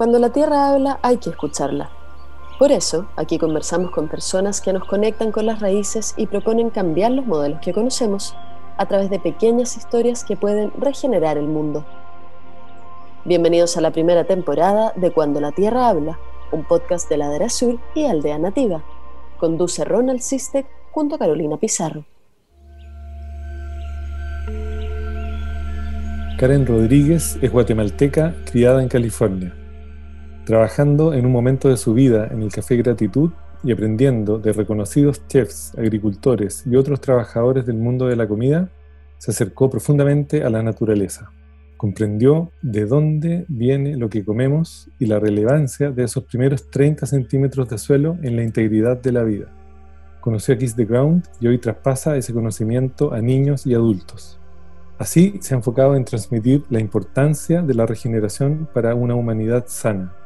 Cuando la tierra habla hay que escucharla. Por eso, aquí conversamos con personas que nos conectan con las raíces y proponen cambiar los modelos que conocemos a través de pequeñas historias que pueden regenerar el mundo. Bienvenidos a la primera temporada de Cuando la Tierra habla, un podcast de Ladera Azul y Aldea Nativa. Conduce Ronald Sistek junto a Carolina Pizarro. Karen Rodríguez es guatemalteca criada en California. Trabajando en un momento de su vida en el Café Gratitud y aprendiendo de reconocidos chefs, agricultores y otros trabajadores del mundo de la comida, se acercó profundamente a la naturaleza. Comprendió de dónde viene lo que comemos y la relevancia de esos primeros 30 centímetros de suelo en la integridad de la vida. Conoció a Kiss the Ground y hoy traspasa ese conocimiento a niños y adultos. Así se ha enfocado en transmitir la importancia de la regeneración para una humanidad sana.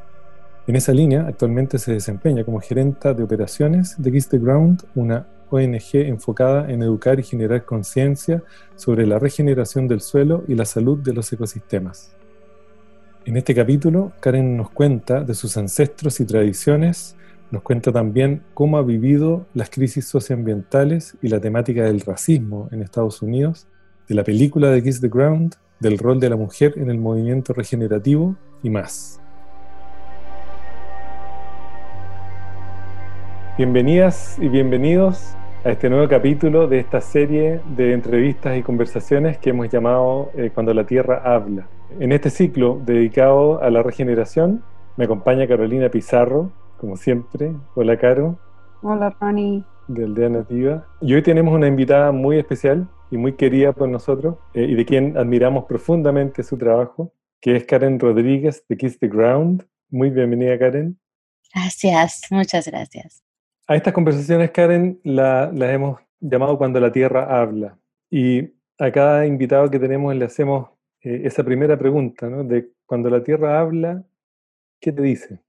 En esa línea, actualmente se desempeña como gerenta de operaciones de Kiss the Ground, una ONG enfocada en educar y generar conciencia sobre la regeneración del suelo y la salud de los ecosistemas. En este capítulo, Karen nos cuenta de sus ancestros y tradiciones, nos cuenta también cómo ha vivido las crisis socioambientales y la temática del racismo en Estados Unidos de la película de Kiss the Ground, del rol de la mujer en el movimiento regenerativo y más. Bienvenidas y bienvenidos a este nuevo capítulo de esta serie de entrevistas y conversaciones que hemos llamado eh, Cuando la Tierra habla. En este ciclo dedicado a la regeneración me acompaña Carolina Pizarro, como siempre. Hola, Caro. Hola, Ronnie. De Aldea Nativa. Y hoy tenemos una invitada muy especial y muy querida por nosotros eh, y de quien admiramos profundamente su trabajo, que es Karen Rodríguez de Kiss the Ground. Muy bienvenida, Karen. Gracias, muchas gracias. A estas conversaciones, Karen, las hemos llamado Cuando la Tierra habla. Y a cada invitado que tenemos le hacemos eh, esa primera pregunta, ¿no? De cuando la Tierra habla, ¿qué te dice?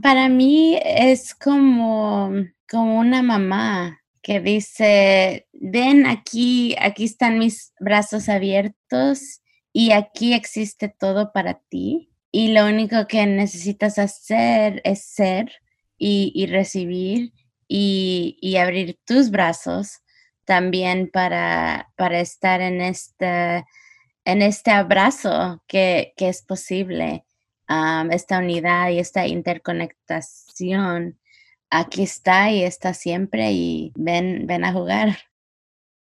Para mí es como, como una mamá que dice, ven aquí, aquí están mis brazos abiertos y aquí existe todo para ti. Y lo único que necesitas hacer es ser y, recibir y, abrir tus brazos también para, para estar en este, en este abrazo que, es posible, esta unidad y esta interconectación aquí está y está siempre y ven, ven a jugar.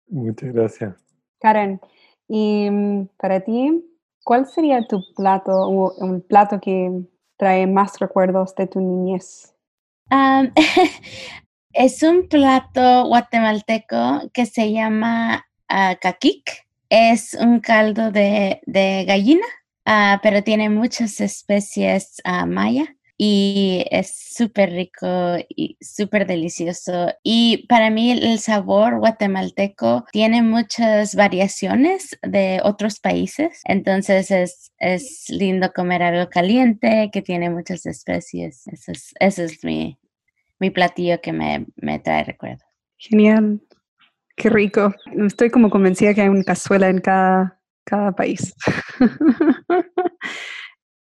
Muchas gracias. Karen, y mm, para ti, ¿cuál sería tu plato o un plato que trae más recuerdos de tu niñez? es un plato guatemalteco que se llama uh, Es un caldo de, gallina, ah, pero tiene muchas especies uh, maya y es súper rico y súper delicioso. Y para mí el sabor guatemalteco tiene muchas variaciones de otros países, entonces es, es lindo comer algo caliente que tiene muchas especies. Ese es, ese es mi, mi platillo que me, me trae recuerdos. Genial, qué rico. Estoy como convencida que hay una cazuela en cada, cada país.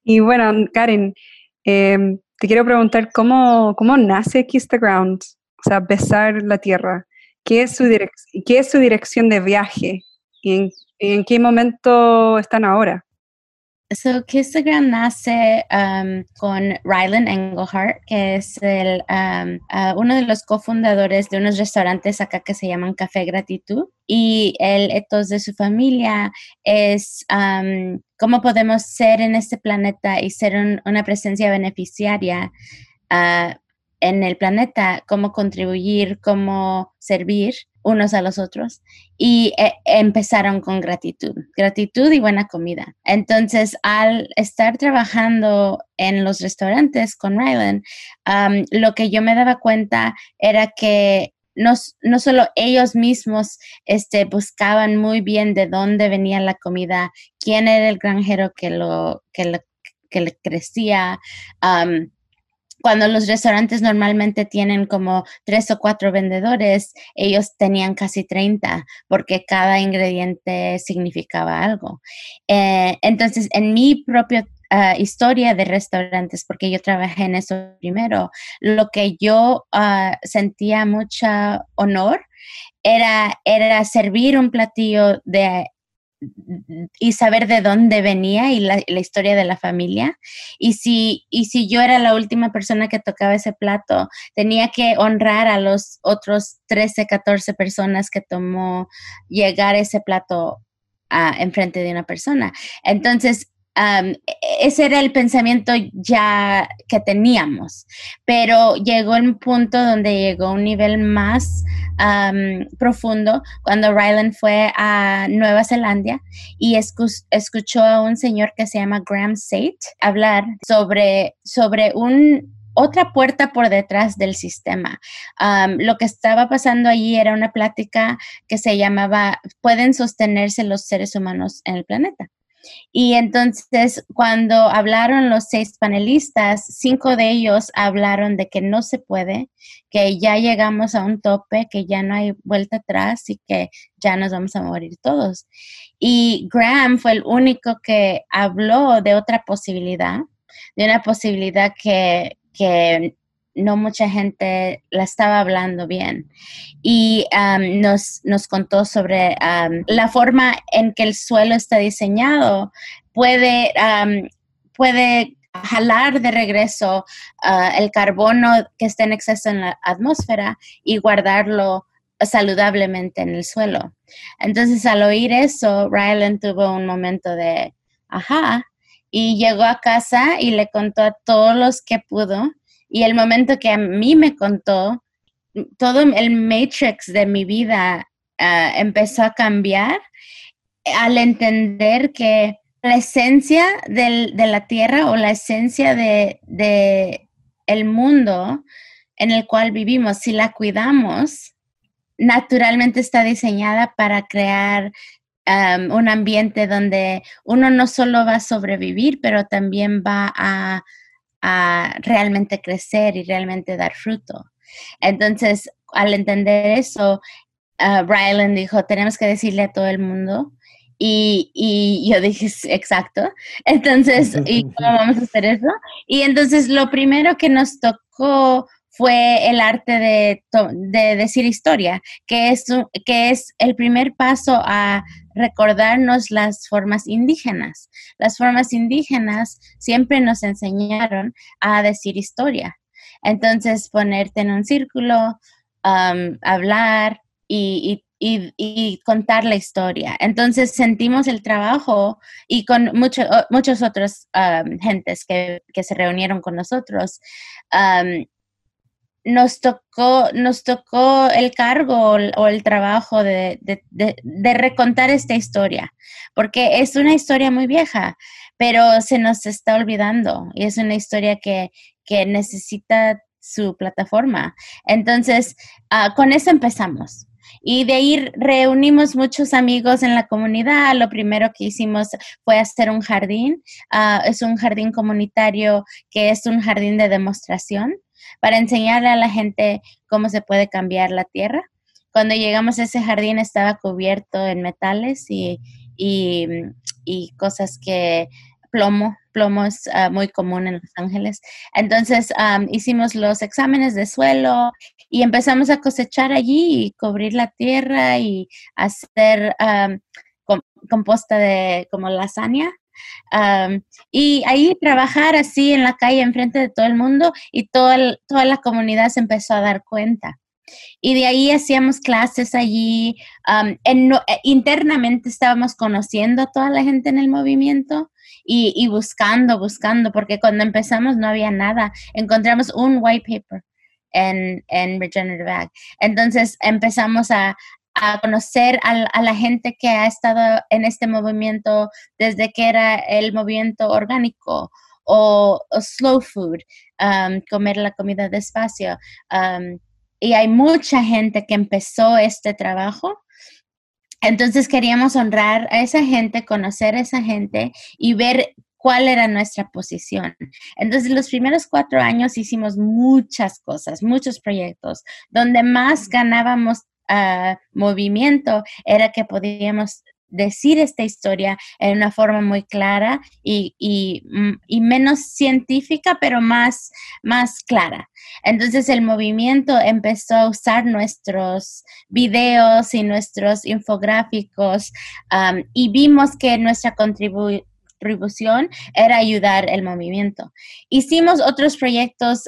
y bueno, Karen, Em, te quiero preguntar cómo, cómo nace Kiss the Ground, o sea, besar la tierra. ¿Qué es su, qué es su dirección de viaje? ¿Y en, en qué momento están ahora? So, Kistagram nace um, con Rylan Engelhardt, que es el, um, uh, uno de los cofundadores de unos restaurantes acá que se llaman Café Gratitud. Y el ethos de su familia es um, cómo podemos ser en este planeta y ser una presencia beneficiaria uh, en el planeta, cómo contribuir, cómo servir unos a los otros y eh, empezaron con gratitud, gratitud y buena comida. Entonces, al estar trabajando en los restaurantes con Rylan, lo que yo me daba cuenta era que no, no, solo ellos mismos este, buscaban muy bien de dónde venía la comida, quién era el granjero que lo que, que le crecía, cuando los restaurantes normalmente tienen como tres o cuatro vendedores, ellos tenían casi 30 porque cada ingrediente significaba algo. Eh, entonces, en mi propio ah, historia de restaurantes, porque yo trabajé en eso primero, lo que yo ah, sentía mucha honor era, era servir un platillo de y saber de dónde venía y la, historia de la familia. Y si, y si yo era la última persona que tocaba ese plato, tenía que honrar a los otros 13, 14 personas que tomó llegar ese plato a, enfrente de una persona. Entonces, ese era el pensamiento ya que teníamos, pero llegó un punto donde llegó un nivel más profundo cuando Ryland fue a Nueva Zelanda y escuchó a un señor que se llama Graham Sate hablar sobre, sobre un otra puerta por detrás del sistema. lo que estaba pasando allí era una plática que se llamaba ¿Pueden sostenerse los seres humanos en el planeta? Y entonces, cuando hablaron los seis panelistas, cinco de ellos hablaron de que no se puede, que ya llegamos a un tope, que ya no hay vuelta atrás y que ya nos vamos a morir todos. Y Graham fue el único que habló de otra posibilidad, de una posibilidad que, que no mucha gente la estaba hablando bien. Y nos, nos, contó sobre la forma en que el suelo está diseñado. Puede, puede jalar de regreso ah, el carbono que está en exceso en la atmósfera y guardarlo saludablemente en el suelo. Entonces, al oír eso, Ryland tuvo un momento de, ajá, y llegó a casa y le contó a todos los que pudo y el momento que a mí me contó, todo el matrix de mi vida ah, empezó a cambiar al entender que la esencia de la tierra o la esencia de, el mundo en el cual vivimos, si la cuidamos, naturalmente está diseñada para crear un ambiente donde uno no solo va a sobrevivir, pero también va a a realmente crecer y realmente dar fruto. Entonces, al entender eso, uh, dijo, tenemos que decirle a todo el mundo. Y, y yo dije, exacto. Entonces, ¿y cómo vamos a hacer eso? Y entonces lo primero que nos tocó fue el arte de, de decir historia, que es, que es el primer paso a recordarnos las formas indígenas. Las formas indígenas siempre nos enseñaron a decir historia. Entonces, ponerte en un círculo, hablar y, contar la historia. Entonces, sentimos el trabajo y con muchos muchos otros gentes que, se reunieron con nosotros. Nos tocó, nos tocó el cargo o el trabajo de, recontar esta historia, porque es una historia muy vieja, pero se nos está olvidando y es una historia que, necesita su plataforma. Entonces, ah, con eso empezamos. Y de ahí reunimos muchos amigos en la comunidad. Lo primero que hicimos fue hacer un jardín. Ah, es un jardín comunitario que es un jardín de demostración para enseñarle a la gente cómo se puede cambiar la tierra. Cuando llegamos a ese jardín estaba cubierto en metales y, cosas que plomo, plomo es ah, muy común en Los Ángeles. Entonces hicimos los exámenes de suelo y empezamos a cosechar allí y cubrir la tierra y hacer composta de como lasaña y ahí trabajar así en la calle, enfrente de todo el mundo, y toda, toda la comunidad se empezó a dar cuenta. Y de ahí hacíamos clases allí. en, eh, internamente estábamos conociendo a toda la gente en el movimiento y, y, buscando, buscando, porque cuando empezamos no había nada. Encontramos un white paper en, en Regenerative Ag. Entonces empezamos a, a conocer a, la gente que ha estado en este movimiento desde que era el movimiento orgánico o, slow food, um, comer la comida despacio. Um, y hay mucha gente que empezó este trabajo. Entonces queríamos honrar a esa gente, conocer a esa gente y ver cuál era nuestra posición. Entonces, los primeros cuatro años hicimos muchas cosas, muchos proyectos, donde más ganábamos movimiento era que podíamos decir esta historia en una forma muy clara y, y, menos científica, pero más, más clara. Entonces el movimiento empezó a usar nuestros videos y nuestros infográficos y vimos que nuestra contribución era ayudar el movimiento. Hicimos otros proyectos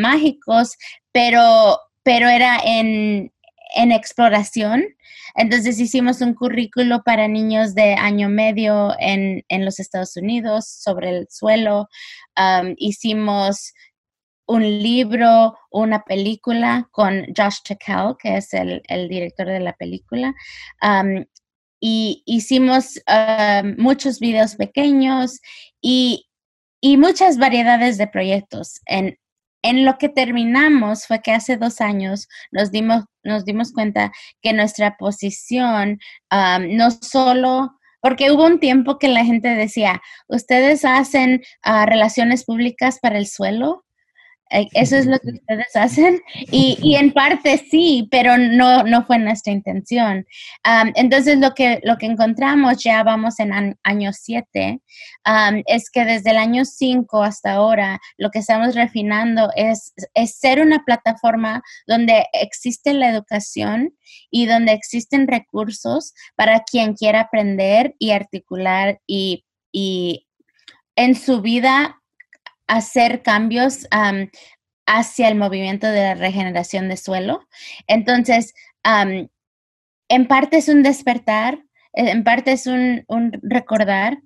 mágicos, pero, pero era en, en exploración. Entonces hicimos un currículo para niños de año medio en, los Estados Unidos sobre el suelo. Um, hicimos un libro, una película con Josh Tekel, que es el, director de la película. Um, y hicimos um, muchos videos pequeños y, y, muchas variedades de proyectos. En, en lo que terminamos fue que hace dos años nos dimos, nos dimos cuenta que nuestra posición no solo porque hubo un tiempo que la gente decía, ustedes hacen ah, relaciones públicas para el suelo, eso es lo que ustedes hacen y, en parte sí, pero no, no fue nuestra intención. entonces lo que, lo que encontramos, ya vamos en año 7, es que desde el año 5 hasta ahora lo que estamos refinando es, es ser una plataforma donde existe la educación y donde existen recursos para quien quiera aprender y articular y, y en su vida hacer cambios hacia el movimiento de la regeneración de suelo. Entonces, en parte es un despertar, en parte es un, recordar,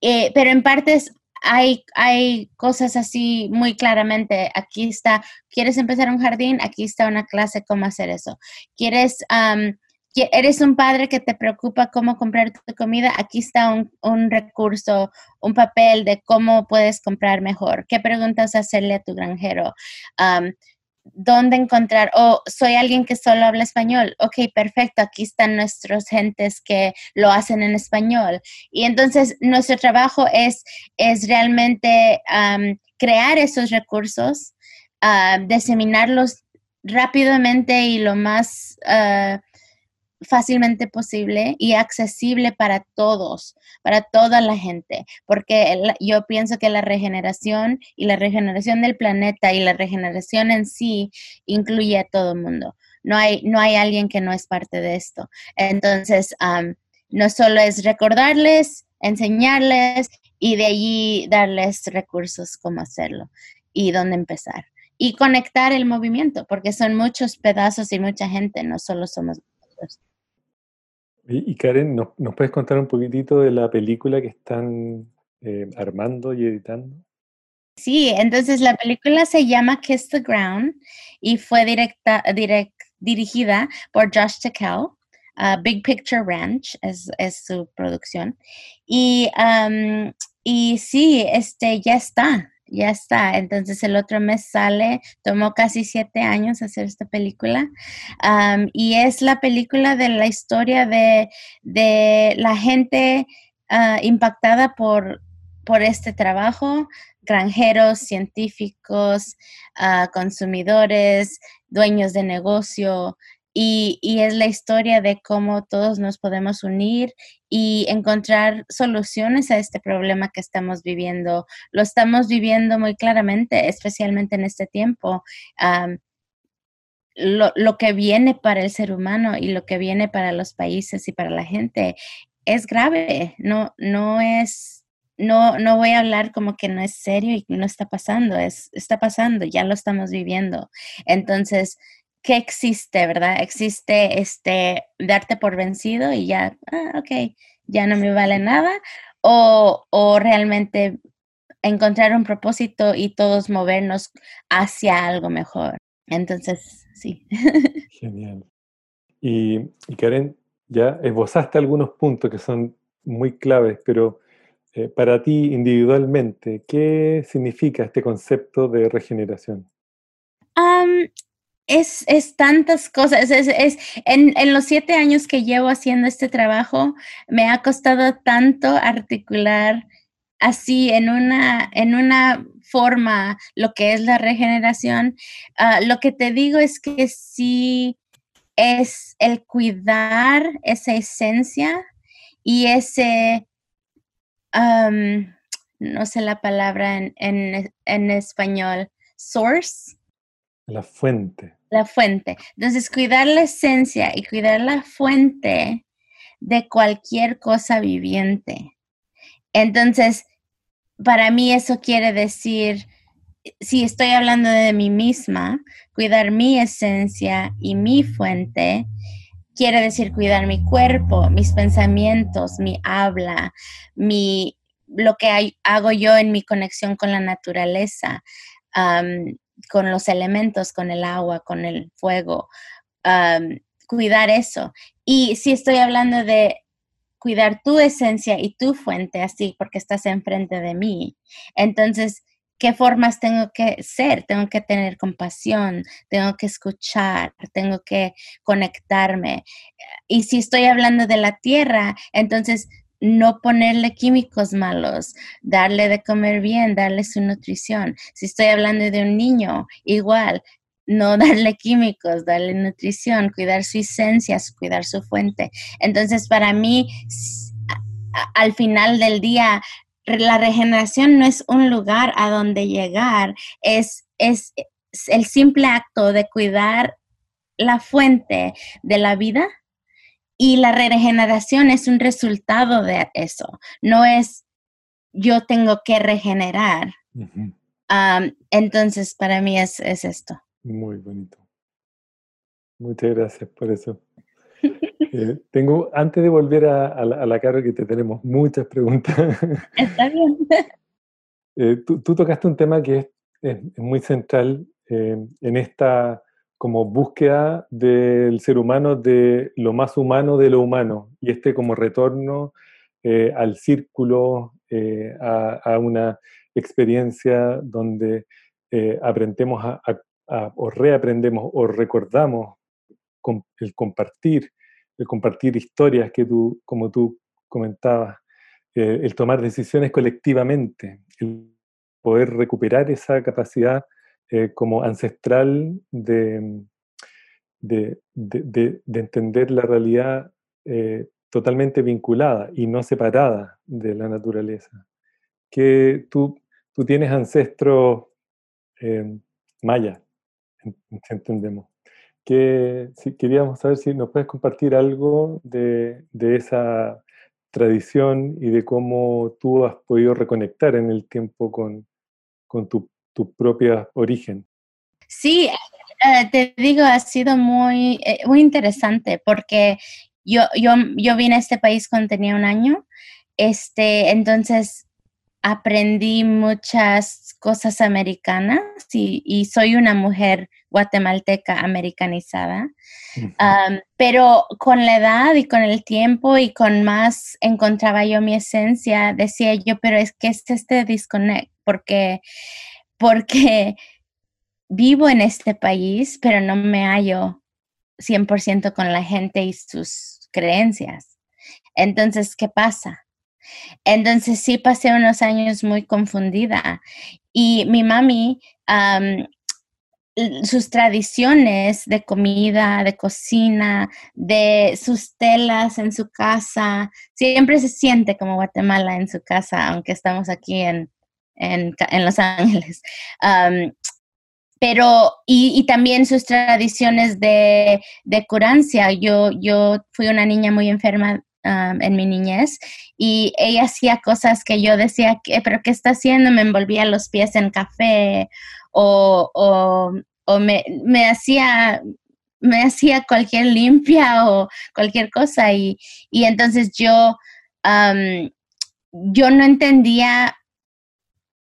eh, pero en parte hay, hay cosas así muy claramente. Aquí está, ¿quieres empezar un jardín? Aquí está una clase, cómo hacer eso. ¿Quieres eres un padre que te preocupa cómo comprar tu comida, aquí está un, recurso, un papel de cómo puedes comprar mejor, qué preguntas hacerle a tu granjero, dónde encontrar, o soy alguien que solo habla español, ok, perfecto, aquí están nuestros gentes que lo hacen en español. Y entonces nuestro trabajo es, es realmente crear esos recursos, diseminarlos rápidamente y lo más... Ah, fácilmente posible y accesible para todos, para toda la gente, porque yo pienso que la regeneración y la regeneración del planeta y la regeneración en sí incluye a todo el mundo. No hay, no hay alguien que no es parte de esto. Entonces, no solo es recordarles, enseñarles y de allí darles recursos cómo hacerlo y dónde empezar. Y conectar el movimiento, porque son muchos pedazos y mucha gente, no solo somos Y, Karen, ¿nos, puedes contar un poquitito de la película que están eh, armando y editando? Sí, entonces la película se llama Kiss the Ground y fue directa, dirigida por Josh Tekel. Uh, Big Picture Ranch es, su producción. Y, y sí, este ya está, ya está. Entonces el otro mes sale, tomó casi siete años hacer esta película. y es la película de la historia de, la gente ah, impactada por, por este trabajo, granjeros, científicos, ah, consumidores, dueños de negocio, y, es la historia de cómo todos nos podemos unir y encontrar soluciones a este problema que estamos viviendo. Lo estamos viviendo muy claramente, especialmente en este tiempo. lo, que viene para el ser humano y lo que viene para los países y para la gente es grave, no, no es, no, no voy a hablar como que no es serio y no está pasando, es, está pasando, ya lo estamos viviendo. Entonces, ¿qué existe, verdad? Existe este darte por vencido y ya, ah, ok, ya no me vale nada, o, o realmente encontrar un propósito y todos movernos hacia algo mejor. Entonces, sí. Genial. Y, Karen, ya esbozaste algunos puntos que son muy claves, pero eh, para ti individualmente, ¿qué significa este concepto de regeneración? Es, es, tantas cosas. Es, es en, en, los siete años que llevo haciendo este trabajo, me ha costado tanto articular así en una, en una forma lo que es la regeneración. Ah, lo que te digo es que sí es el cuidar esa esencia y ese, no sé la palabra en, en español, source. La fuente. La fuente. Entonces, cuidar la esencia y cuidar la fuente de cualquier cosa viviente. Entonces, para mí eso quiere decir, si estoy hablando de mí misma, cuidar mi esencia y mi fuente, quiere decir cuidar mi cuerpo, mis pensamientos, mi habla, mi, lo que hago yo en mi conexión con la naturaleza, con los elementos, con el agua, con el fuego, cuidar eso. Y si estoy hablando de cuidar tu esencia y tu fuente así porque estás enfrente de mí, entonces, ¿qué formas tengo que ser? Tengo que tener compasión, tengo que escuchar, tengo que conectarme. Y si estoy hablando de la tierra, entonces no ponerle químicos malos, darle de comer bien, darle su nutrición. Si estoy hablando de un niño, igual, no darle químicos, darle nutrición, cuidar su esencia, cuidar su fuente. Entonces, para mí, al final del día, la regeneración no es un lugar a donde llegar, es, es el simple acto de cuidar la fuente de la vida y la regeneración es un resultado de eso, no es yo tengo que regenerar. entonces, para mí es, esto. Muy bonito. Muchas gracias por eso. Eh, tengo, antes de volver a, la, cara que te tenemos muchas preguntas. Está bien. Eh, tú, tocaste un tema que es, muy central eh, en esta como búsqueda del ser humano de lo más humano de lo humano y este como retorno eh, al círculo, eh, a, una experiencia donde eh, aprendemos a, o reaprendemos o recordamos el compartir, el compartir historias que tú, como tú comentabas, el tomar decisiones colectivamente, el poder recuperar esa capacidad eh, como ancestral de, de, entender la realidad eh, totalmente vinculada y no separada de la naturaleza. Que tú, tú tienes ancestros eh, mayas, entendemos. Que si, queríamos saber si nos puedes compartir algo de, de esa tradición y de cómo tú has podido reconectar en el tiempo con, con tu tu propio origen. Sí, eh, te digo, ha sido muy, eh, muy interesante porque yo, yo, yo vine a este país cuando tenía un año, este, entonces aprendí muchas cosas americanas y, soy una mujer guatemalteca americanizada. pero con la edad y con el tiempo y con más encontraba yo mi esencia, decía yo, pero es que es este disconnect, porque porque vivo en este país, pero no me hallo 100% con la gente y sus creencias. Entonces, ¿qué pasa? Entonces sí pasé unos años muy confundida y mi mami, sus tradiciones de comida, de cocina, de sus telas en su casa, siempre se siente como Guatemala en su casa, aunque estamos aquí en, en, Los Ángeles. pero, y, también sus tradiciones de, de curancia. Yo, yo fui una niña muy enferma en mi niñez y ella hacía cosas que yo decía, pero ¿qué está haciendo? Me envolvía los pies en café o, o, me, me, hacía me hacía cualquier limpia o cualquier cosa y, y entonces yo yo no entendía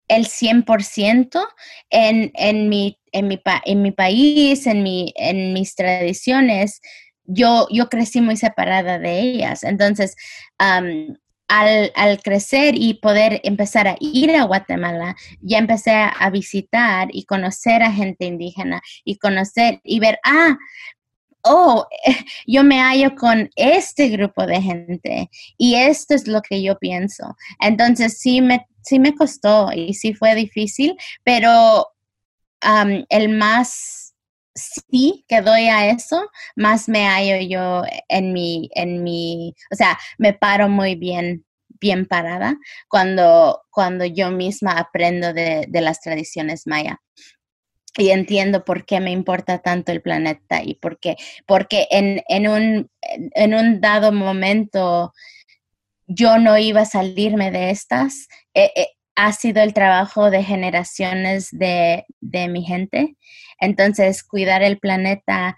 el 100% en, en, mi, en, mi, en mi país, en, mi, en mis tradiciones, yo, yo crecí muy separada de ellas. Entonces, al, al, crecer y poder empezar a ir a Guatemala, ya empecé a visitar y conocer a gente indígena y conocer y ver, ah, oh, yo me hallo con este grupo de gente y esto es lo que yo pienso. Entonces sí me, sí me costó y sí fue difícil, pero el más sí que doy a eso, más me hallo yo en mi, en mi, o sea, me paro muy bien bien parada cuando, cuando yo misma aprendo de, de las tradiciones maya y entiendo por qué me importa tanto el planeta y por qué, porque en, en, un, en un dado momento yo no iba a salirme de estas. Eh, eh, ha sido el trabajo de generaciones de, de, mi gente. Entonces, cuidar el planeta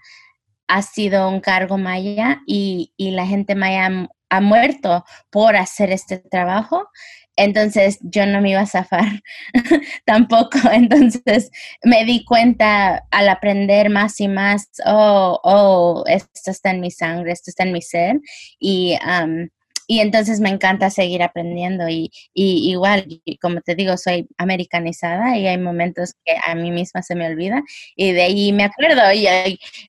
ha sido un cargo maya y, y la gente maya ha muerto por hacer este trabajo. Entonces yo no me iba a zafar tampoco. Entonces me di cuenta al aprender más y más, oh, oh, esto está en mi sangre, esto está en mi ser. Y, y entonces me encanta seguir aprendiendo. Y, y, igual, como te digo, soy americanizada y hay momentos que a mí misma se me olvida. Y de ahí me acuerdo y,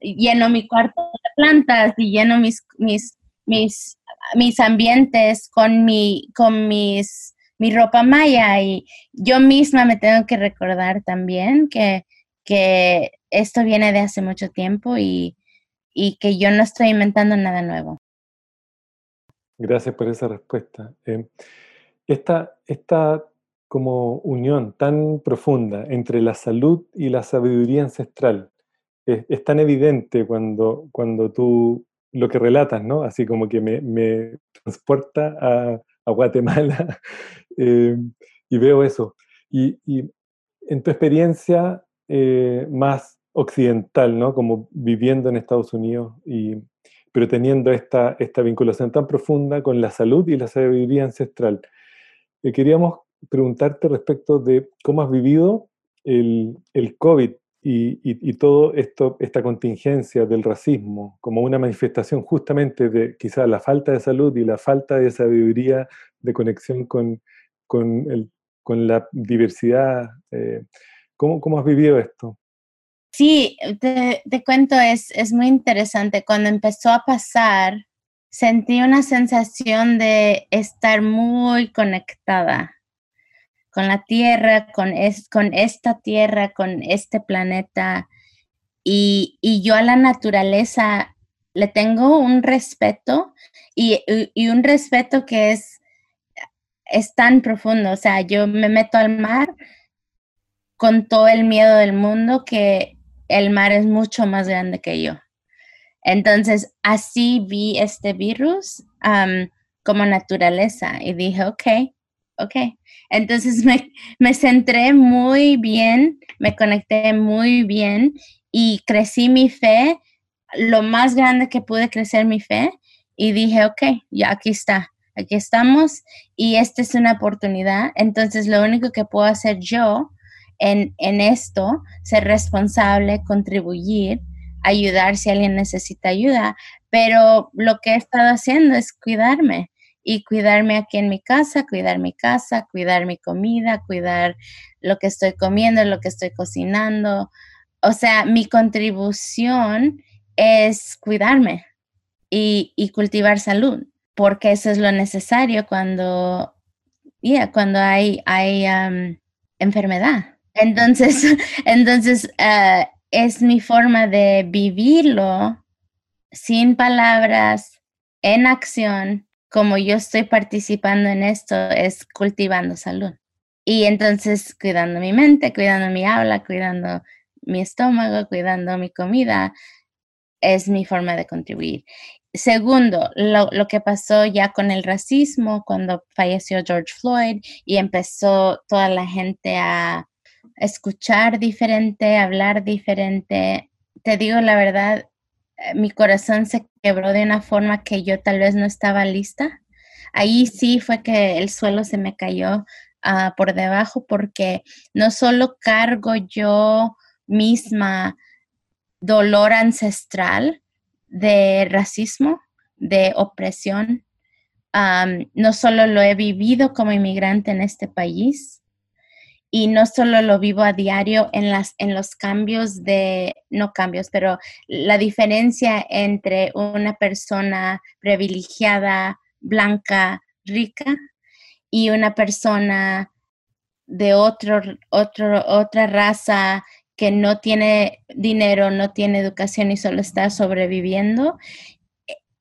y lleno mi cuarto de plantas y lleno mis, mis, mis mis ambientes, con mi, con mis, mi ropa maya y yo misma me tengo que recordar también que, que esto viene de hace mucho tiempo y, y, que yo no estoy inventando nada nuevo. Gracias por esa respuesta. Eh, esta, esta como unión tan profunda entre la salud y la sabiduría ancestral es, es tan evidente cuando, cuando tú lo que relatas, ¿no? Así como que me, transporta a, Guatemala eh, y veo eso. Y, en tu experiencia eh, más occidental, ¿no? Como viviendo en Estados Unidos, y, pero teniendo esta, esta vinculación tan profunda con la salud y la sabiduría ancestral. Eh, queríamos preguntarte respecto de cómo has vivido el, el COVID y, y, todo esto, esta contingencia del racismo como una manifestación justamente de quizás la falta de salud y la falta de sabiduría de conexión con, con, el, con la diversidad. Eh, ¿cómo, ¿cómo, has vivido esto? Sí, te, te cuento, es, es muy interesante. Cuando empezó a pasar, sentí una sensación de estar muy conectada con la tierra, con, es, con esta tierra, con este planeta. Y, yo a la naturaleza le tengo un respeto y, un respeto que es, es tan profundo. O sea, yo me meto al mar con todo el miedo del mundo que el mar es mucho más grande que yo. Entonces, así vi este virus como naturaleza y dije, ok, ok. Entonces me, centré muy bien, me conecté muy bien y crecí mi fe, lo más grande que pude crecer mi fe y dije, ok, ya aquí está, aquí estamos y esta es una oportunidad. Entonces lo único que puedo hacer yo en, en esto, ser responsable, contribuir, ayudar si alguien necesita ayuda, pero lo que he estado haciendo es cuidarme y cuidarme aquí en mi casa, cuidar mi casa, cuidar mi comida, cuidar lo que estoy comiendo, lo que estoy cocinando. O sea, mi contribución es cuidarme y, cultivar salud, porque eso es lo necesario cuando, cuando hay, hay enfermedad. Entonces, entonces eh, es mi forma de vivirlo sin palabras, en acción, como yo estoy participando en esto, es cultivando salud. Y entonces cuidando mi mente, cuidando mi habla, cuidando mi estómago, cuidando mi comida, es mi forma de contribuir. Segundo, lo, lo, que pasó ya con el racismo cuando falleció George Floyd y empezó toda la gente a escuchar diferente, hablar diferente. Te digo la verdad, mi corazón se quebró de una forma que yo tal vez no estaba lista. Ahí sí fue que el suelo se me cayó ah, por debajo porque no solo cargo yo misma dolor ancestral de racismo, de opresión, no solo lo he vivido como inmigrante en este país, y no solo lo vivo a diario en, las, en los cambios de, no cambios, pero la diferencia entre una persona privilegiada, blanca, rica y una persona de otro, otro, otra raza que no tiene dinero, no tiene educación y solo está sobreviviendo,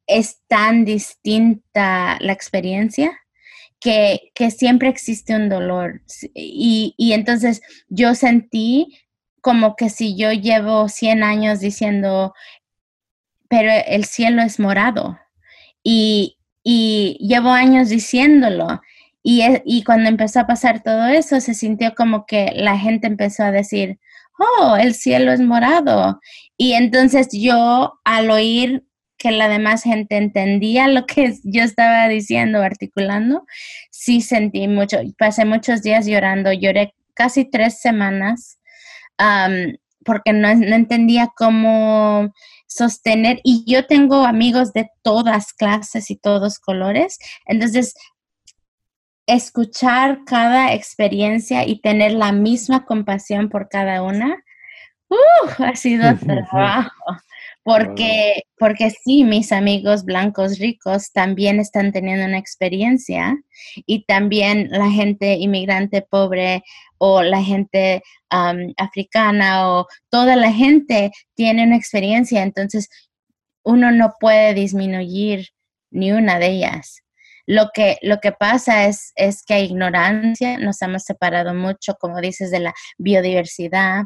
es tan distinta la experiencia que, siempre existe un dolor. Y, entonces yo sentí como que si yo llevo 100 años diciendo, pero el cielo es morado. Y, y llevo años diciéndolo. Y, y, cuando empezó a pasar todo eso, se sintió como que la gente empezó a decir, oh, el cielo es morado. Y entonces yo al oír que la demás gente entendía lo que yo estaba diciendo, articulando, sí sentí mucho, pasé muchos días llorando, lloré casi tres semanas porque no, no entendía cómo sostener y yo tengo amigos de todas clases y todos colores, entonces escuchar cada experiencia y tener la misma compasión por cada una, uh, ha sido trabajo. Porque, porque sí, mis amigos blancos ricos también están teniendo una experiencia y también la gente inmigrante pobre o la gente africana o toda la gente tiene una experiencia, entonces uno no puede disminuir ni una de ellas. Lo que, lo que pasa es, es que ignorancia, nos hemos separado mucho, como dices, de la biodiversidad,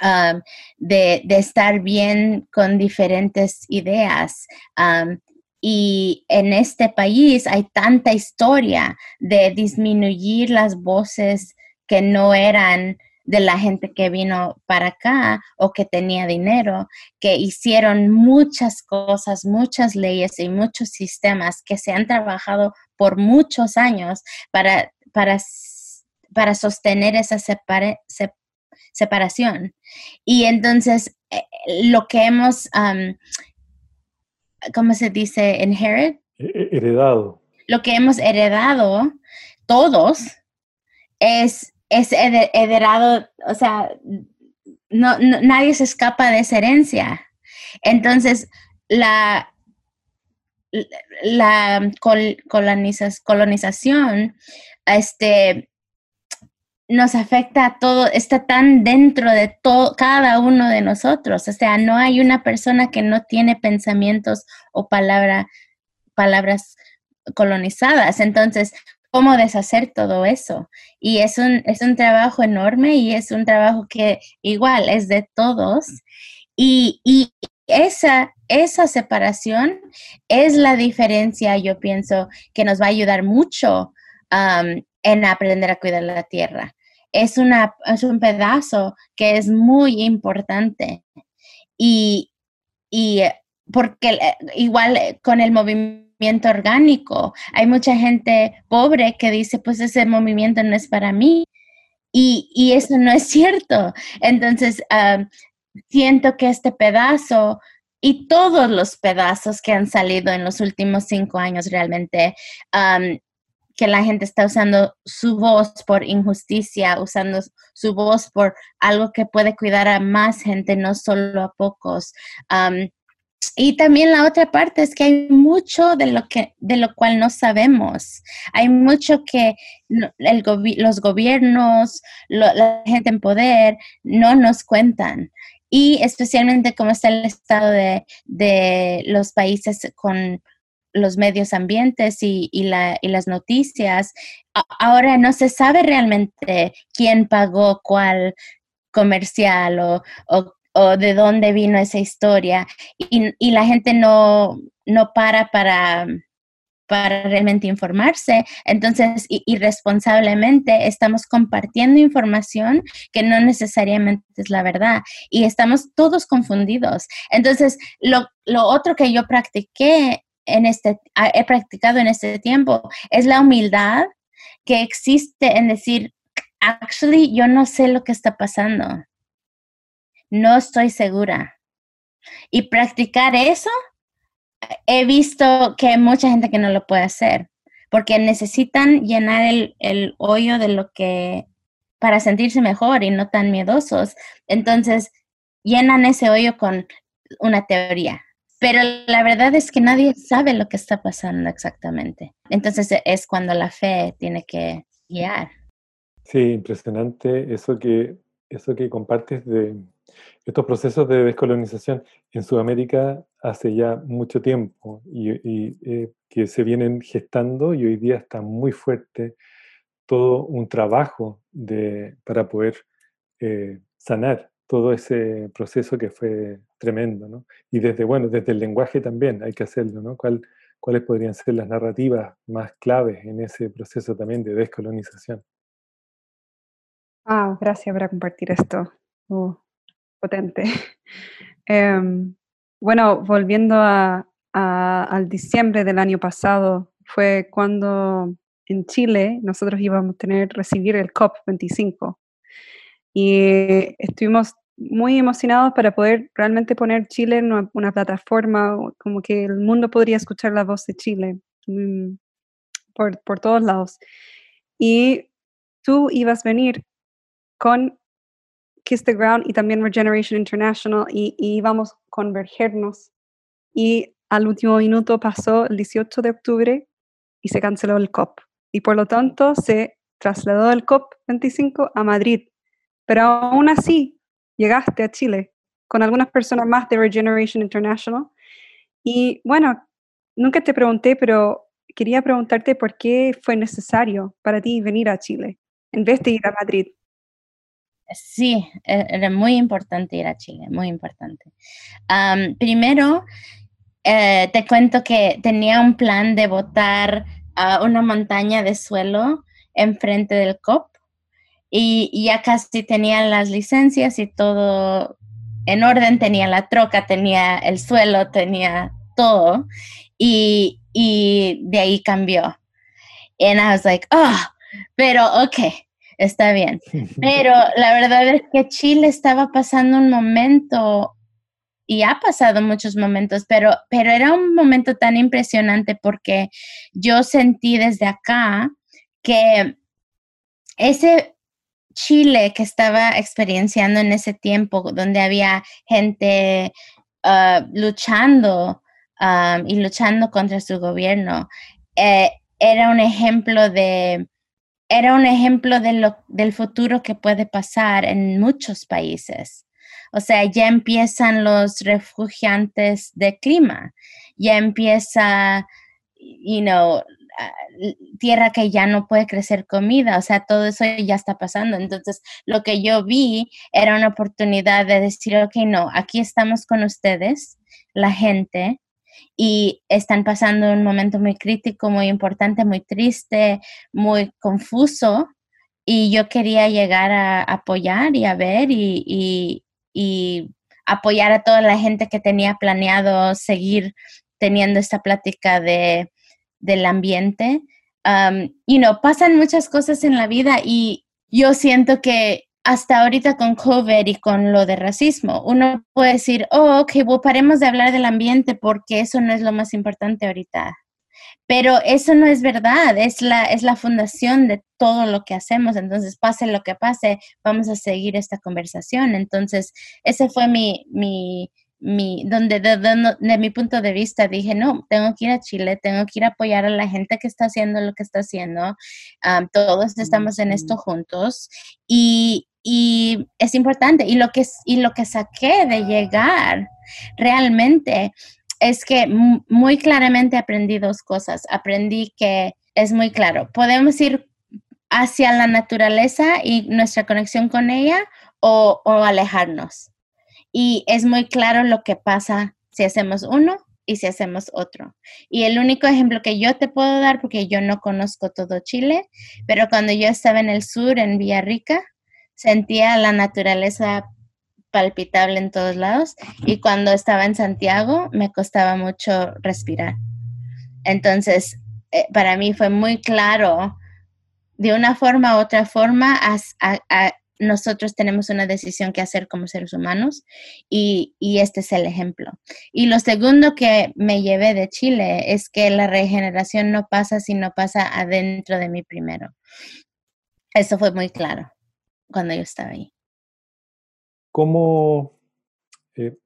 Um, de, estar bien con diferentes ideas. Um, y en este país hay tanta historia de disminuir las voces que no eran de la gente que vino para acá o que tenía dinero, que hicieron muchas cosas, muchas leyes y muchos sistemas que se han trabajado por muchos años para, para, para sostener esa separación separación. Y entonces, eh, lo que hemos, ¿cómo se dice? Inherit. E, heredado. Lo que hemos heredado todos es, es heredado, o sea, no, nadie se escapa de esa herencia. Entonces, la, la colonización este, nos afecta a todo, está tan dentro de todo, cada uno de nosotros. O sea, no hay una persona que no tiene pensamientos o palabra, palabras colonizadas. Entonces, ¿cómo deshacer todo eso? Y es un, es un trabajo enorme y es un trabajo que igual es de todos. Y, y esa, esa separación es la diferencia, yo pienso, que nos va a ayudar mucho en aprender a cuidar la tierra es, una, es un pedazo que es muy importante. Y, eh, porque eh, igual eh, con el movimiento orgánico, hay mucha gente pobre que dice, pues ese movimiento no es para mí. Y, eso no es cierto. Entonces, siento que este pedazo y todos los pedazos que han salido en los últimos cinco años realmente que la gente está usando su voz por injusticia, usando su voz por algo que puede cuidar a más gente, no solo a pocos. y también la otra parte es que hay mucho de lo que de lo cual no sabemos. Hay mucho que el los gobiernos, la gente en poder no nos cuentan. Y especialmente cómo está el estado de, de los países con los medios ambientes y, las noticias, ahora no se sabe realmente quién pagó cuál comercial o, de dónde vino esa historia y, la gente no, no para para para realmente informarse. Entonces, irresponsablemente estamos compartiendo información que no necesariamente es la verdad y estamos todos confundidos. Entonces, lo, lo otro que yo practiqué en este, he practicado en este tiempo es la humildad que existe en decir, actually, yo no sé lo que está pasando. No estoy segura. Y practicar eso, he visto que hay mucha gente que no lo puede hacer, porque necesitan llenar el, el hoyo de lo que, para sentirse mejor y no tan miedosos. Entonces, llenan ese hoyo con una teoría, pero la verdad es que nadie sabe lo que está pasando exactamente. Entonces e, es cuando la fe tiene que guiar. Sí, impresionante eso que eso que compartes de estos procesos de descolonización en Sudamérica hace ya mucho tiempo y, eh, que se vienen gestando y hoy día está muy fuerte todo un trabajo de, para poder eh, sanar todo ese proceso que fue tremendo, ¿no? Y desde, bueno, desde el lenguaje también hay que hacerlo, ¿no? ¿Cuáles podrían ser las narrativas más claves en ese proceso también de descolonización? Ah, gracias por compartir esto. Uh, potente. Em, bueno, volviendo a, al diciembre del año pasado, fue cuando en Chile nosotros íbamos a tener, recibir el COP25. Y estuvimos muy emocionados para poder realmente poner Chile en una, plataforma, como que el mundo podría escuchar la voz de Chile mm, por, por todos lados. Y tú ibas a venir con Kiss the Ground y también Regeneration International y, íbamos a convergernos. Y al último minuto pasó el 18 de octubre y se canceló el COP. Y por lo tanto se trasladó el COP 25 a Madrid. Pero aún así llegaste a Chile con algunas personas más de Regeneration International. Y bueno, nunca te pregunté, pero quería preguntarte por qué fue necesario para ti venir a Chile en vez de ir a Madrid. Sí, e, era muy importante ir a Chile, muy importante. primero, eh, te cuento que tenía un plan de botar una montaña de suelo enfrente del COP y, ya casi tenía las licencias y todo en orden, tenía la troca, tenía el suelo, tenía todo y, y de ahí cambió. And I was like, oh, pero ok, está bien. Pero la verdad es que Chile estaba pasando un momento y ha pasado muchos momentos, pero, pero era un momento tan impresionante porque yo sentí desde acá que ese Chile que estaba experienciando en ese tiempo, donde había gente ah, luchando ah, y luchando contra su gobierno, eh, era un ejemplo de era un ejemplo lo, del futuro que puede pasar en muchos países. O sea, ya empiezan los refugiantes de clima, ya empieza, you know, tierra que ya no puede crecer comida, o sea, todo eso ya está pasando. Entonces, lo que yo vi era una oportunidad de decir, ok, no, aquí estamos con ustedes, la gente, y están pasando un momento muy crítico, muy importante, muy triste, muy confuso. Y yo quería llegar a apoyar y a ver y, apoyar a toda la gente que tenía planeado seguir teniendo esta plática de, del ambiente. Um, you know, pasan muchas cosas en la vida y yo siento que hasta ahorita con COVID y con lo de racismo, uno puede decir, oh, ok, well, paremos de hablar del ambiente porque eso no es lo más importante ahorita. Pero eso no es verdad, es la, es la fundación de todo lo que hacemos. Entonces, pase lo que pase, vamos a seguir esta conversación. Entonces, ese fue mi, mi, mi, donde de, mi punto de vista dije, no, tengo que ir a Chile, tengo que ir a apoyar a la gente que está haciendo lo que está haciendo. todos estamos en esto juntos. Y, y es importante. Y lo que, y lo que saqué de llegar realmente es que muy claramente aprendí dos cosas. Aprendí que es muy claro, podemos ir hacia la naturaleza y nuestra conexión con ella o, o alejarnos. Y es muy claro lo que pasa si hacemos uno y si hacemos otro. Y el único ejemplo que yo te puedo dar, porque yo no conozco todo Chile, pero cuando yo estaba en el sur, en Villarrica, sentía la naturaleza palpitable en todos lados y cuando estaba en Santiago me costaba mucho respirar. Entonces, eh, para mí fue muy claro, de una forma u otra forma, nosotros tenemos una decisión que hacer como seres humanos y, y, este es el ejemplo. Y lo segundo que me llevé de Chile es que la regeneración no pasa si no pasa adentro de mí primero. Eso fue muy claro cuando yo estaba ahí. ¿Cómo eh,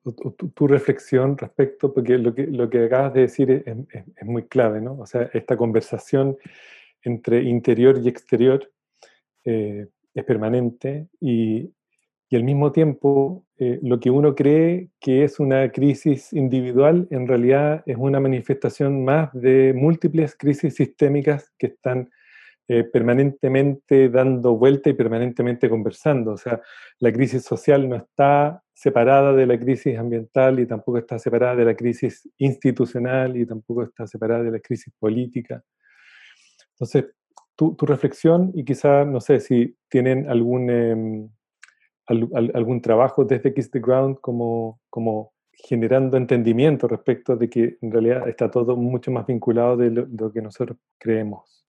tu, reflexión respecto, porque lo que, lo que acabas de decir es, muy clave, ¿no? O sea, esta conversación entre interior y exterior eh, es permanente y, y al mismo tiempo eh, lo que uno cree que es una crisis individual en realidad es una manifestación más de múltiples crisis sistémicas que están eh, permanentemente dando vuelta y permanentemente conversando. O sea, la crisis social no está separada de la crisis ambiental y tampoco está separada de la crisis institucional y tampoco está separada de la crisis política. Entonces, tu, reflexión y quizá, no sé si tienen algún, em, algún trabajo desde Kiss the Ground como, como generando entendimiento respecto de que en realidad está todo mucho más vinculado de lo que nosotros creemos.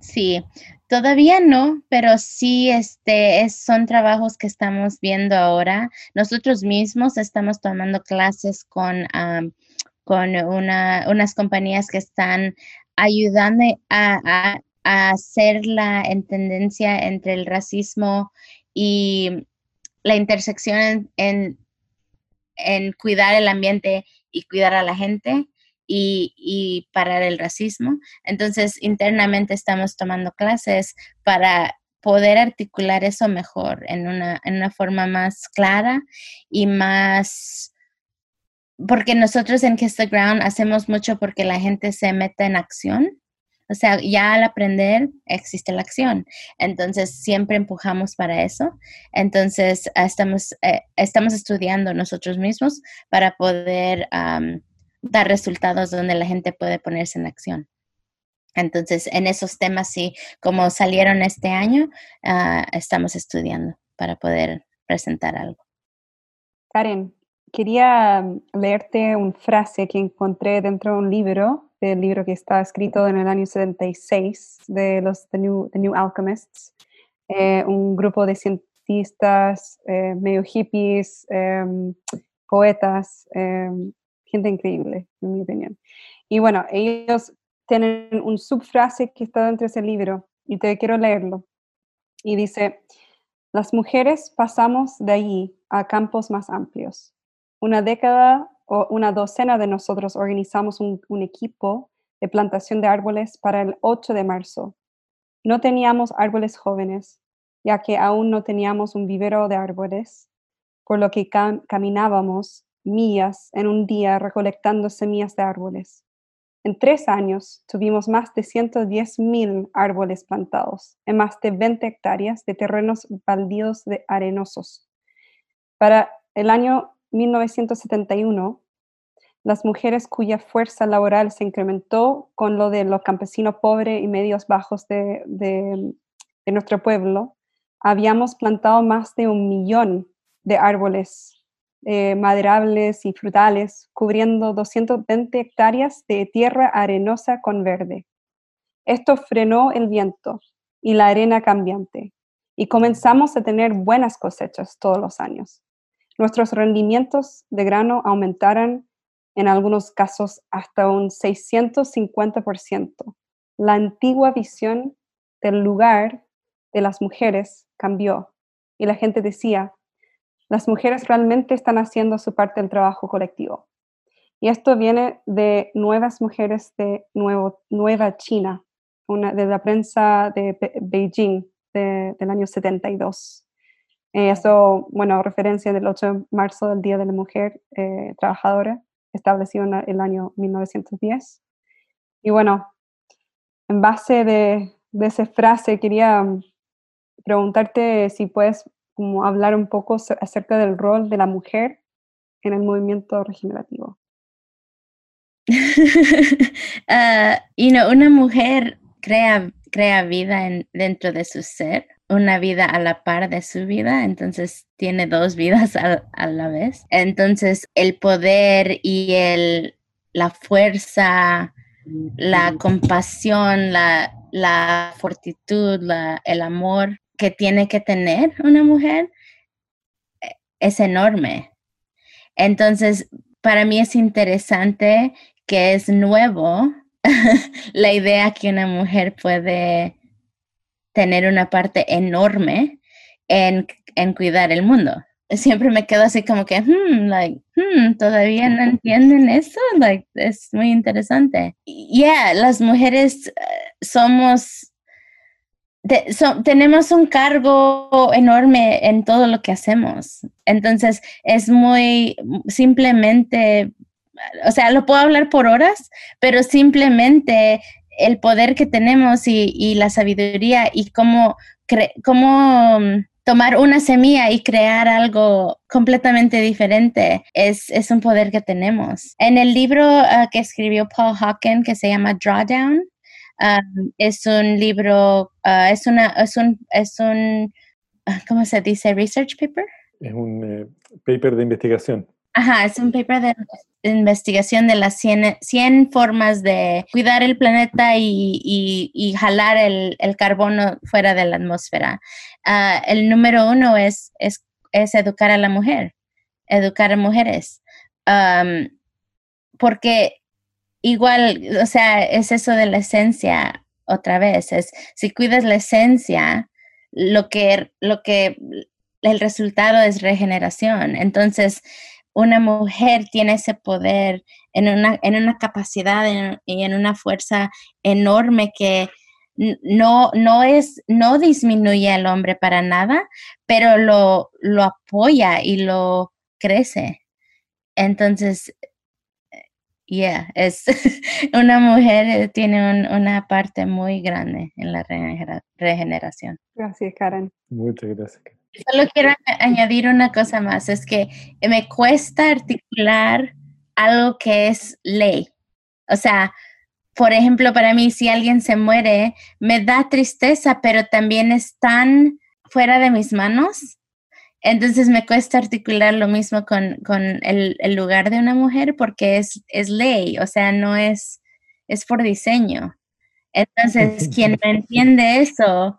Sí, todavía no, pero sí este, son trabajos que estamos viendo ahora. Nosotros mismos estamos tomando clases con, con unas compañías que están ayudando a, hacer la tendencia entre el racismo y la intersección en, en cuidar el ambiente y cuidar a la gente y, parar el racismo. Entonces, internamente estamos tomando clases para poder articular eso mejor en una, en una forma más clara y más porque nosotros en Kiss the Ground hacemos mucho porque la gente se meta en acción. O sea, ya al aprender existe la acción. Entonces, siempre empujamos para eso. Entonces, estamos, eh, estamos estudiando nosotros mismos para poder dar resultados donde la gente puede ponerse en acción. Entonces, en esos temas, sí, como salieron este año, ah, estamos estudiando para poder presentar algo. Karen, quería mm, leerte una frase que encontré dentro de un libro, del libro que está escrito en el año 76 de los The New, New Alchemists, eh, un grupo de cientistas, eh, medio hippies, em, poetas, em, gente increíble, en mi opinión. Y bueno, ellos tienen un subfrase que está dentro de ese libro y te quiero leerlo. Y dice, las mujeres pasamos de allí a campos más amplios. Una década o una docena de nosotros organizamos un, equipo de plantación de árboles para el 8 de marzo. No teníamos árboles jóvenes, ya que aún no teníamos un vivero de árboles, por lo que caminábamos millas en un día recolectando semillas de árboles. En tres años tuvimos más de 110 mil árboles plantados en más de 20 hectáreas de terrenos baldíos de arenosos. Para el año 1971, las mujeres cuya fuerza laboral se incrementó con lo de los campesinos pobres y medios bajos de, de nuestro pueblo, habíamos plantado más de un millón de árboles eh, maderables y frutales, cubriendo 220 hectáreas de tierra arenosa con verde. Esto frenó el viento y la arena cambiante, y comenzamos a tener buenas cosechas todos los años. Nuestros rendimientos de grano aumentaron en algunos casos hasta un 650%. La antigua visión del lugar de las mujeres cambió y la gente decía, las mujeres realmente están haciendo su parte del trabajo colectivo. Y esto viene de nuevas mujeres de Nueva China, de la prensa de Beijing del año 72. Eh, eso, bueno, referencia del 8 de marzo del Día de la Mujer eh, Trabajadora, establecido en el año 1910. Y bueno, en base de, de esa frase, quería preguntarte si puedes como hablar un poco acerca del rol de la mujer en el movimiento regenerativo. Ah, y no una mujer crea, crea vida dentro de su ser, una vida a la par de su vida, entonces tiene dos vidas a, la vez. Entonces el poder y el, la fuerza, la compasión, la, la fortitud, la, el amor que tiene que tener una mujer eh, es enorme. Entonces, para mí es interesante que es nuevo la idea que una mujer puede tener una parte enorme en, cuidar el mundo. Siempre me quedo así como que, hmm, like, hmm, todavía no entienden eso, like, es muy interesante. Yeah, las mujeres eh, somos tenemos un cargo enorme en todo lo que hacemos. Entonces, es muy simplemente, o sea, lo puedo hablar por horas, pero simplemente el poder que tenemos y, la sabiduría y cómo, cómo mm, tomar una semilla y crear algo completamente diferente es, es un poder que tenemos. En el libro ah, que escribió Paul Hawken, que se llama Drawdown, um, es un libro, uh, es, una, es un, es un, ah, ¿cómo se dice? Research paper. Es un eh, paper de investigación. Ajá, es un paper de investigación de las 100, 100 formas de cuidar el planeta y, y, jalar el, el, carbono fuera de la atmósfera. Uh, el número uno es, es, es, educar a la mujer, educar a mujeres. Um, porque igual, o sea, es eso de la esencia otra vez, es si cuidas la esencia, lo que, lo que el resultado es regeneración. Entonces, una mujer tiene ese poder en una, en una capacidad y en una fuerza enorme que no, no es, no disminuye al hombre para nada, pero lo, lo apoya y lo crece. Entonces, yeah, es una mujer eh, tiene una parte muy grande en la regeneración. Gracias, Karen. Muchas gracias. Solo quiero añadir una cosa más, es que me cuesta articular algo que es ley. O sea, por ejemplo, para mí, si alguien se muere, me da tristeza, pero también es tan fuera de mis manos. Entonces me cuesta articular lo mismo con, el, el, lugar de una mujer porque es, es ley, o sea, no es, es por diseño. Entonces, quien me entiende eso,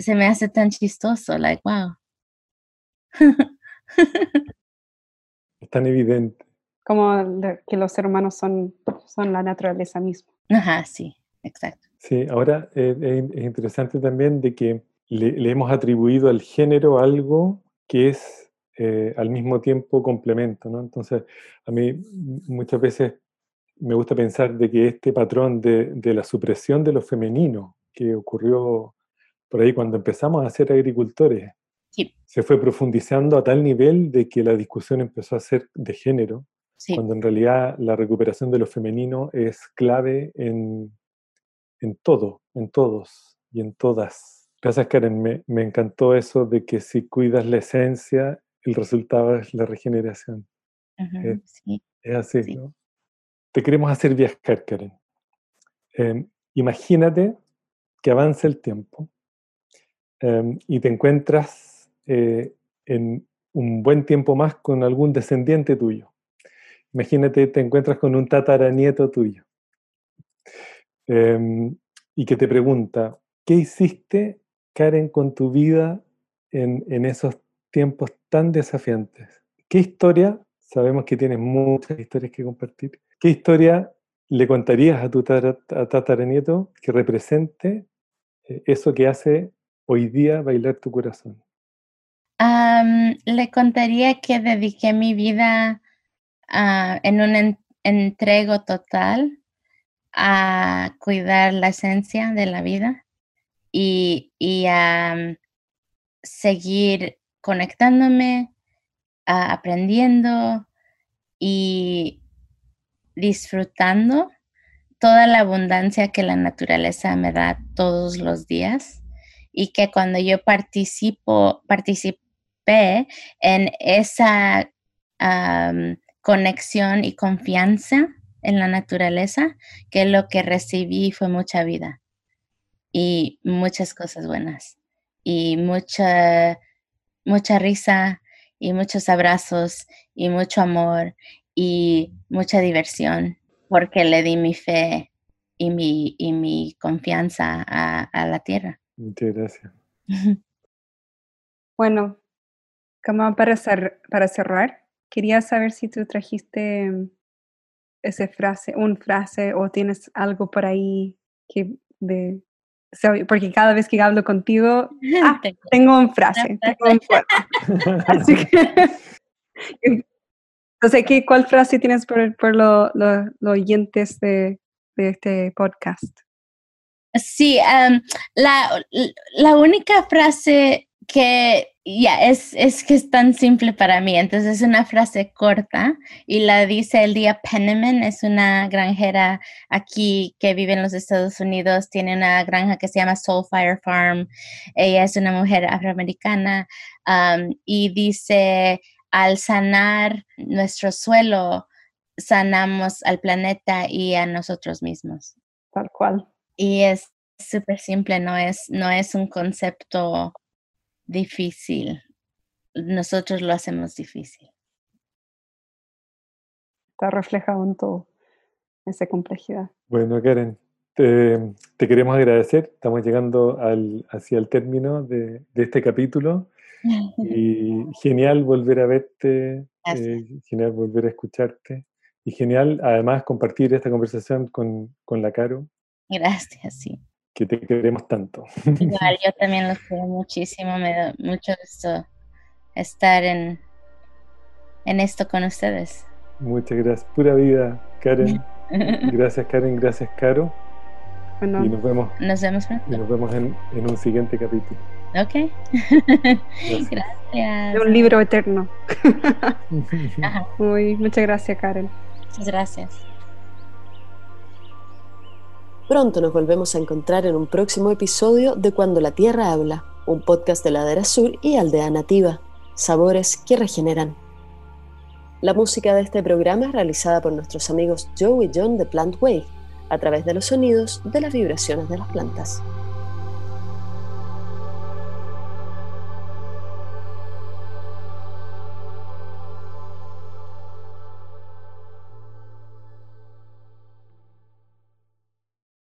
se me hace tan chistoso, like, wow. es tan evidente. Como que los seres humanos son, son la naturaleza misma. Ajá, sí, exacto. Sí, ahora eh, es interesante también de que le, hemos atribuido al género algo que es eh, al mismo tiempo complemento, ¿no? Entonces, a mí muchas veces me gusta pensar de que este patrón de, de la supresión de lo femenino que ocurrió por ahí cuando empezamos a ser agricultores, se fue profundizando a tal nivel de que la discusión empezó a ser de género, cuando en realidad la recuperación de lo femenino es clave en, en todo, en todos y en todas. Gracias Karen, me, me, encantó eso de que si cuidas la esencia, el resultado es la regeneración. es, así, ¿no? Te queremos hacer viajar, Karen. Em, imagínate que avanza el tiempo Em, y te encuentras eh, en un buen tiempo más con algún descendiente tuyo. Imagínate, te encuentras con un tataranieto tuyo em, y que te pregunta, ¿qué hiciste, Karen, con tu vida en, en esos tiempos tan desafiantes? ¿Qué historia, sabemos que tienes muchas historias que compartir, qué historia le contarías a tu tataranieto que represente eh, eso que hace hoy día bailar tu corazón? le contaría que dediqué mi vida en un entrego total a cuidar la esencia de la vida y, a seguir conectándome, aprendiendo y disfrutando toda la abundancia que la naturaleza me da todos los días y que cuando yo participo, participé en esa conexión y confianza en la naturaleza, que lo que recibí fue mucha vida y muchas cosas buenas y mucha, mucha risa y muchos abrazos y mucho amor y mucha diversión porque le di mi fe y mi, y mi confianza a la tierra. Muchas gracias. Bueno, como para, para cerrar, quería saber si tú trajiste esa frase, un frase o tienes algo por ahí que de porque cada vez que hablo contigo, ah, tengo una frase, tengo un Así que, entonces, ¿qué, ¿cuál frase tienes por, por los oyentes de, de este podcast? Sí, la, la única frase que ya es, es que es tan simple para mí. Entonces es una frase corta y la dice el día Penniman, es una granjera aquí que vive en los Estados Unidos, tiene una granja que se llama Soulfire Farm. Ella es una mujer afroamericana y dice, al sanar nuestro suelo, sanamos al planeta y a nosotros mismos. Tal cual. Y es súper simple, no es, no es un concepto difícil. Nosotros lo hacemos difícil. Está reflejado en todo, esa complejidad. Bueno, Karen, te, queremos agradecer. Estamos llegando al, hacia el término de, este capítulo. Y genial volver a verte, eh, genial volver a escucharte. Y genial, además, compartir esta conversación con, con la Caro. Gracias, sí que te queremos tanto. Igual, yo también los quiero muchísimo, me da mucho gusto estar en, en esto con ustedes. Muchas gracias, pura vida, Karen. Gracias, Karen, gracias, Caro. y nos vemos. Nos vemos Y nos vemos en, en un siguiente capítulo. Ok. gracias. De un libro eterno. Muy, muchas gracias, Karen. Muchas gracias. Pronto nos volvemos a encontrar en un próximo episodio de Cuando la Tierra habla, un podcast de Ladera Sur y Aldea Nativa, sabores que regeneran. La música de este programa es realizada por nuestros amigos Joe y John de Plant Wave, a través de los sonidos de las vibraciones de las plantas.